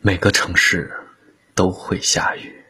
每个城市都会下雨，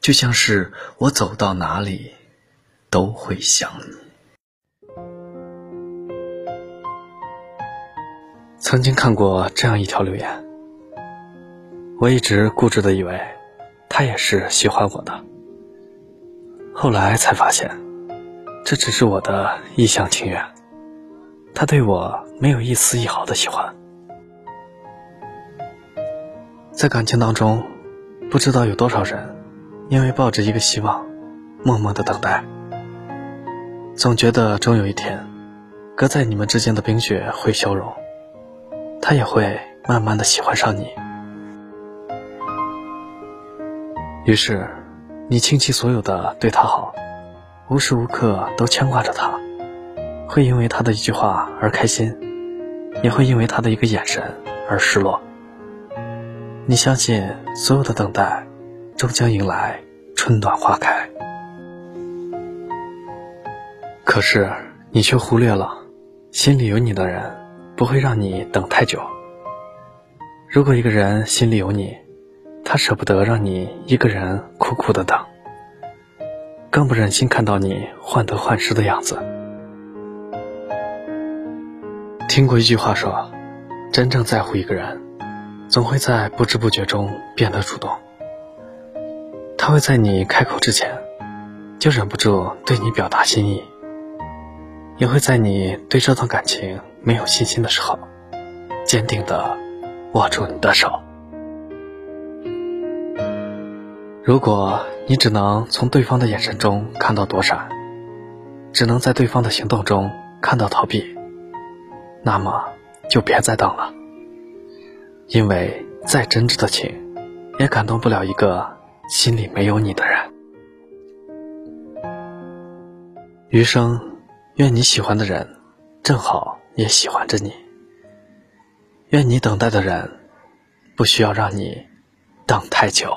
就像是我走到哪里都会想你。曾经看过这样一条留言，我一直固执的以为他也是喜欢我的，后来才发现，这只是我的一厢情愿，他对我没有一丝一毫的喜欢。在感情当中，不知道有多少人，因为抱着一个希望，默默的等待，总觉得终有一天，隔在你们之间的冰雪会消融，他也会慢慢的喜欢上你。于是，你倾其所有的对他好，无时无刻都牵挂着他，会因为他的一句话而开心，也会因为他的一个眼神而失落。你相信所有的等待，终将迎来春暖花开。可是你却忽略了，心里有你的人不会让你等太久。如果一个人心里有你，他舍不得让你一个人苦苦的等，更不忍心看到你患得患失的样子。听过一句话说，真正在乎一个人。总会在不知不觉中变得主动，他会在你开口之前，就忍不住对你表达心意，也会在你对这段感情没有信心的时候，坚定的握住你的手。如果你只能从对方的眼神中看到躲闪，只能在对方的行动中看到逃避，那么就别再等了。因为再真挚的情，也感动不了一个心里没有你的人。余生，愿你喜欢的人，正好也喜欢着你。愿你等待的人，不需要让你等太久。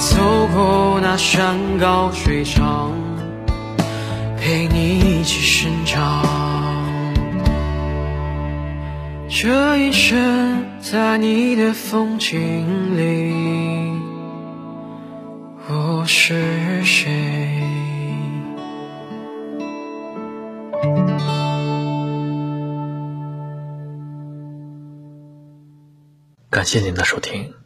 走过那山高水长，陪你一起生长。这一生，在你的风景里，我是谁？感谢您的收听。